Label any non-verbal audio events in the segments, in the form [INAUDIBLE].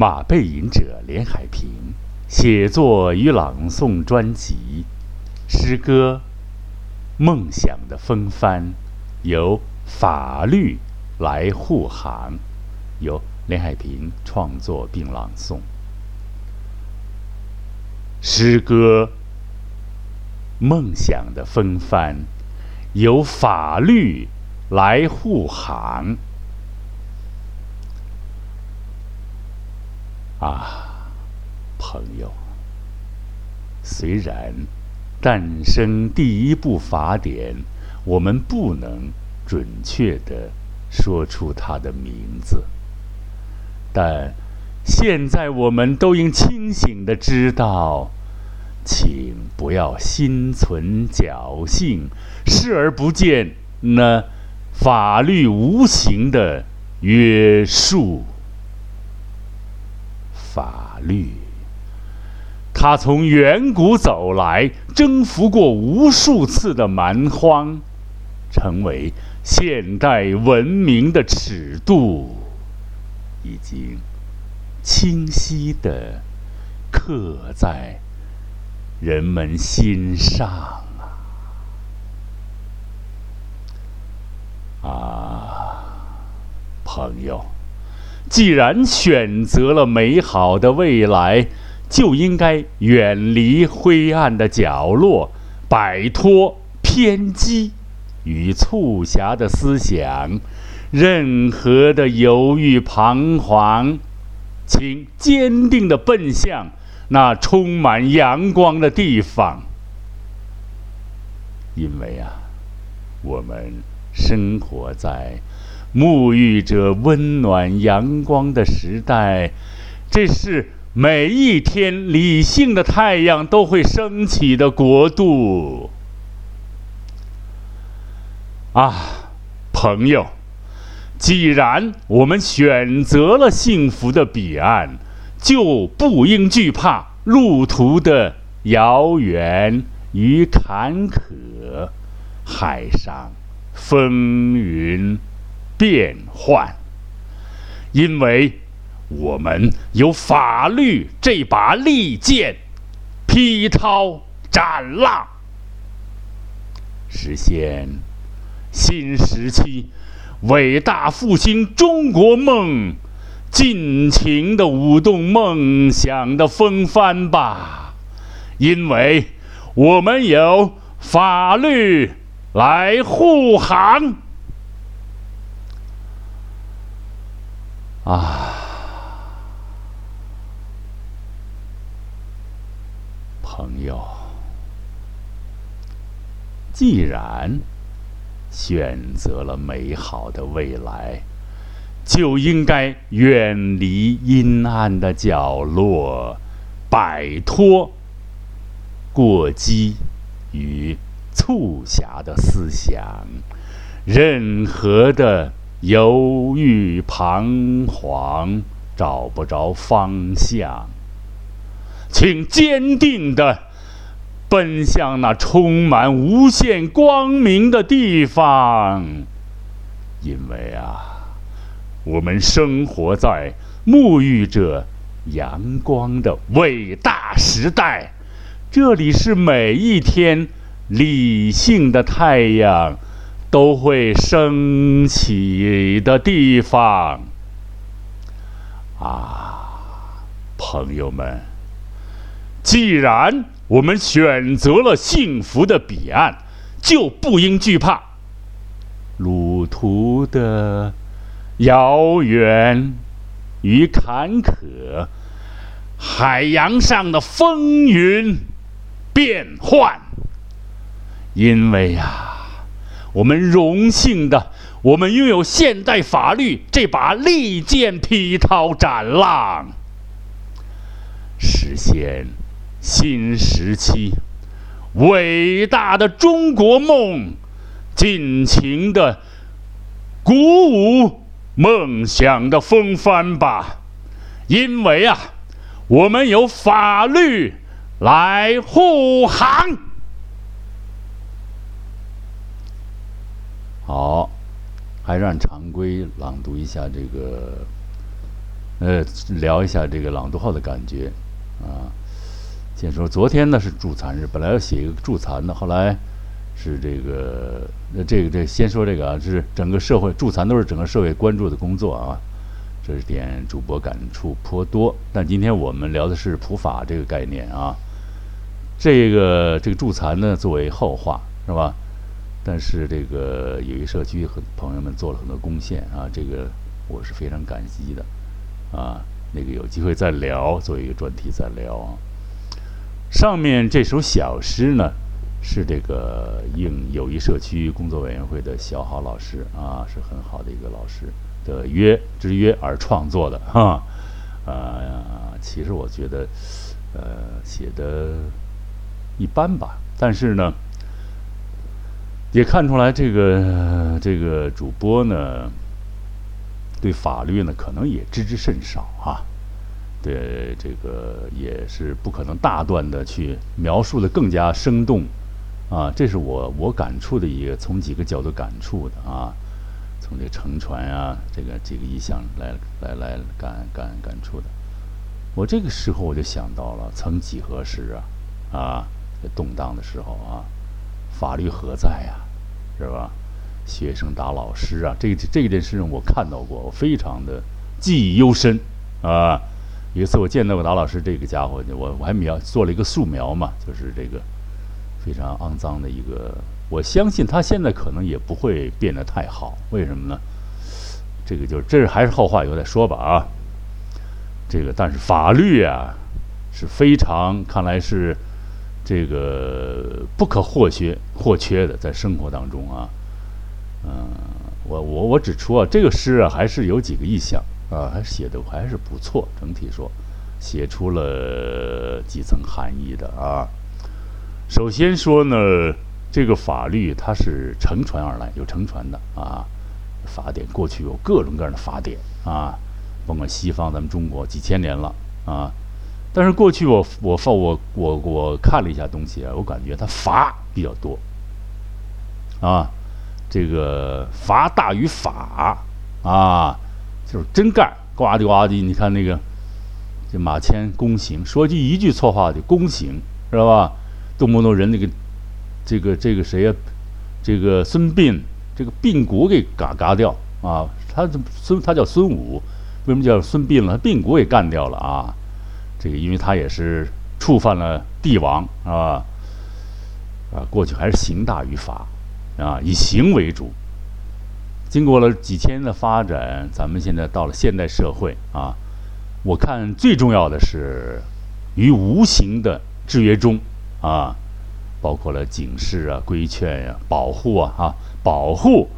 马背吟者连海平写作与朗诵专辑诗歌《梦想的风帆》，由法律来护航，由连海平创作并朗诵。诗歌《梦想的风帆》，由法律来护航。啊，朋友，虽然诞生第一部法典，我们不能准确的说出它的名字，但现在我们都应清醒的知道，请不要心存侥幸，视而不见那法律无形的约束。法律，它从远古走来，征服过无数次的蛮荒，成为现代文明的尺度，已经清晰的刻在人们心上啊！啊，朋友。既然选择了美好的未来，就应该远离灰暗的角落，摆脱偏激与促狭的思想。任何的犹豫彷徨，请坚定地奔向那充满阳光的地方，因为啊，我们生活在。沐浴着温暖阳光的时代，这是每一天理性的太阳都会升起的国度。啊，朋友，既然我们选择了幸福的彼岸，就不应惧怕路途的遥远与坎坷，海上风云。变幻，因为我们有法律这把利剑，劈涛斩浪，实现新时期伟大复兴中国梦，尽情的舞动梦想的风帆吧！因为我们有法律来护航。啊，朋友，既然选择了美好的未来，就应该远离阴暗的角落，摆脱过激与促狭的思想，任何的。犹豫彷徨，找不着方向，请坚定的奔向那充满无限光明的地方，因为啊，我们生活在沐浴着阳光的伟大时代，这里是每一天理性的太阳。都会升起的地方啊，朋友们！既然我们选择了幸福的彼岸，就不应惧怕路途的遥远与坎坷，海洋上的风云变幻，因为呀。我们荣幸的，我们拥有现代法律这把利剑，劈涛斩浪，实现新时期伟大的中国梦，尽情的鼓舞梦想的风帆吧！因为啊，我们有法律来护航。好，还让常规朗读一下这个呃，聊一下这个朗读后的感觉啊。先说昨天呢是助残日，本来要写一个助残的，后来是这个，那这个这先说这个啊，是整个社会助残都是整个社会关注的工作啊。这是点主播感触颇多，但今天我们聊的是普法这个概念啊。这个这个助残呢，作为后话是吧？但是这个友谊社区和朋友们做了很多贡献啊，这个我是非常感激的啊。那个有机会再聊，做一个专题再聊啊。上面这首小诗呢，是这个应友谊社区工作委员会的小好老师啊，是很好的一个老师的约之约而创作的哈。啊，其实我觉得，呃，写的。一般吧，但是呢，也看出来这个这个主播呢，对法律呢可能也知之甚少啊，对这个也是不可能大段的去描述的更加生动啊，这是我我感触的一个从几个角度感触的啊，从这乘船啊这个这个意象来来来感感感触的，我这个时候我就想到了，曾几何时啊啊。动荡的时候啊，法律何在呀，是吧？学生打老师啊，这这件事情我看到过，我非常的记忆犹深啊。有一次我见到过打老师这个家伙，我我还描做了一个素描嘛，就是这个非常肮脏的一个。我相信他现在可能也不会变得太好，为什么呢？这个就是这还是后话，以后再说吧啊。这个但是法律啊是非常看来是。这个不可或缺或缺的，在生活当中啊，嗯，我我我指出啊，这个诗啊，还是有几个意象啊，还写的还是不错。整体说，写出了几层含义的啊。首先说呢，这个法律它是乘船而来，有乘船的啊。法典过去有各种各样的法典啊，甭管西方，咱们中国几千年了啊。但是过去我我放我我我看了一下东西啊，我感觉他罚比较多，啊，这个罚大于法啊，就是真干呱唧呱唧。你看那个这马迁宫刑，说句一句错话就宫刑，知道吧？动不动人那个这个这个谁呀？这个孙膑，这个膑骨给嘎嘎掉啊！他孙他叫孙武，为什么叫孙膑了？他膑骨给干掉了啊！这个，因为他也是触犯了帝王，啊，啊，过去还是刑大于法，啊，以刑为主。经过了几千年的发展，咱们现在到了现代社会，啊，我看最重要的是于无形的制约中，啊，包括了警示啊、规劝呀、保护啊，哈，保护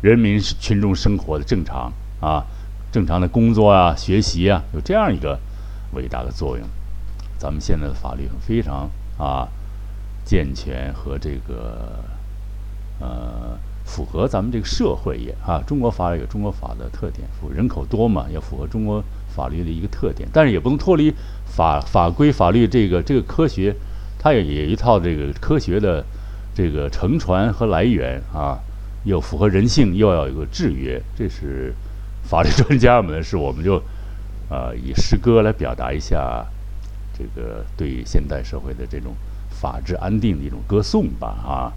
人民群众生活的正常啊、正常的工作啊、学习啊，有这样一个。伟大的作用，咱们现在的法律非常啊健全和这个呃符合咱们这个社会也啊，中国法律有中国法的特点，符人口多嘛，要符合中国法律的一个特点，但是也不能脱离法法规法律这个这个科学，它也也一套这个科学的这个乘船和来源啊，又符合人性，又要有个制约，这是法律专家们是我们就。呃，以诗歌来表达一下这个对现代社会的这种法治安定的一种歌颂吧，啊，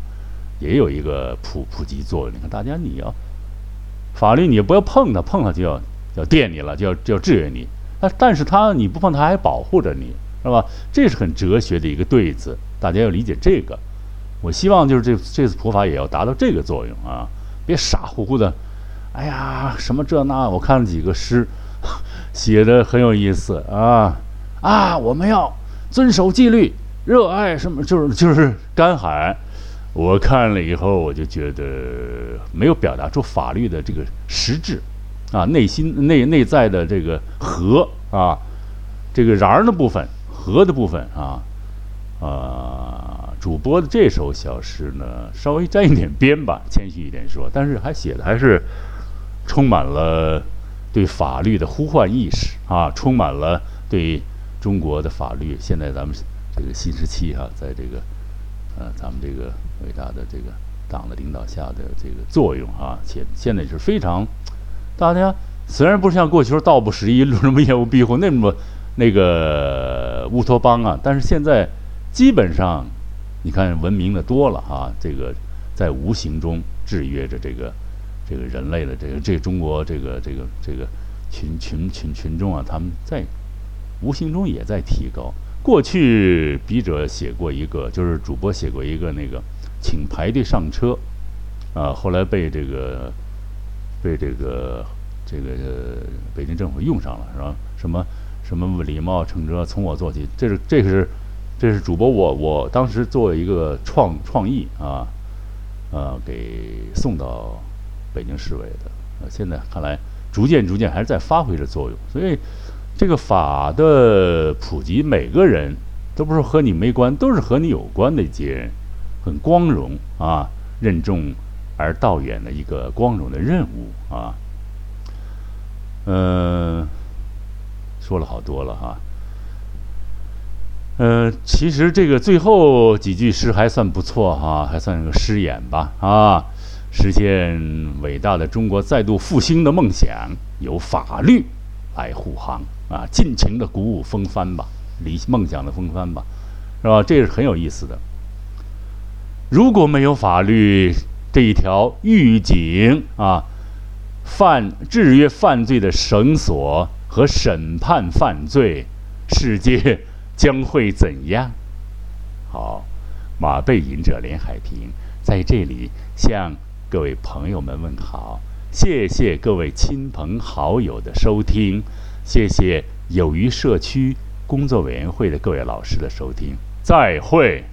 也有一个普普及作用。你看，大家你要法律，你不要碰它，碰它就要要电你了，就要就要制约你。但但是它你不碰它，还保护着你，是吧？这是很哲学的一个对子，大家要理解这个。我希望就是这这次普法也要达到这个作用啊，别傻乎乎的，哎呀，什么这那，我看了几个诗。写的很有意思啊啊！我们要遵守纪律，热爱什么就是就是干喊。我看了以后，我就觉得没有表达出法律的这个实质啊，内心内内在的这个和啊，这个瓤的部分和的部分啊啊！主播的这首小诗呢，稍微沾一点边吧，谦虚一点说，但是还写的还是充满了。对法律的呼唤意识啊，充满了对中国的法律。现在咱们这个新时期哈，在这个呃，咱们这个伟大的这个党的领导下的这个作用啊，且现在是非常大家虽然不像过去说道不拾遗，路什么业务庇护那么那个乌托邦啊，但是现在基本上，你看文明的多了啊，这个在无形中制约着这个这个人类的这个这、中国这个这个这个群群群群众啊，他们在无形中也在提高。过去笔者写过一个，就是主播写过一个那个，请排队上车，啊，后来被这个被这个这个北京政府用上了，是吧？什么什么礼貌乘车从我做起，这是这是这是主播我我当时做一个创创意啊，呃，给送到北京市委的，呃，现在看来逐渐逐渐还是在发挥着作用，所以。这个法的普及，每个人都不是和你没关，都是和你有关的一些人，很光荣啊，任重而道远的一个光荣的任务啊。嗯，说了好多了哈。嗯，其实这个最后几句诗还算不错哈，还算是个诗眼吧啊，实现伟大的中国再度复兴的梦想，有法律来护航。啊，尽情的鼓舞风帆吧，理梦想的风帆吧，是吧？这是很有意思的。如果没有法律这一条预警啊，犯制约犯罪的绳索和审判犯罪，世界将会怎样？好，马背吟者连海平 [LAUGHS] 在这里向各位朋友们问好，谢谢各位亲朋好友的收听。谢谢友谊社区工作委员会的各位老师的收听，再会。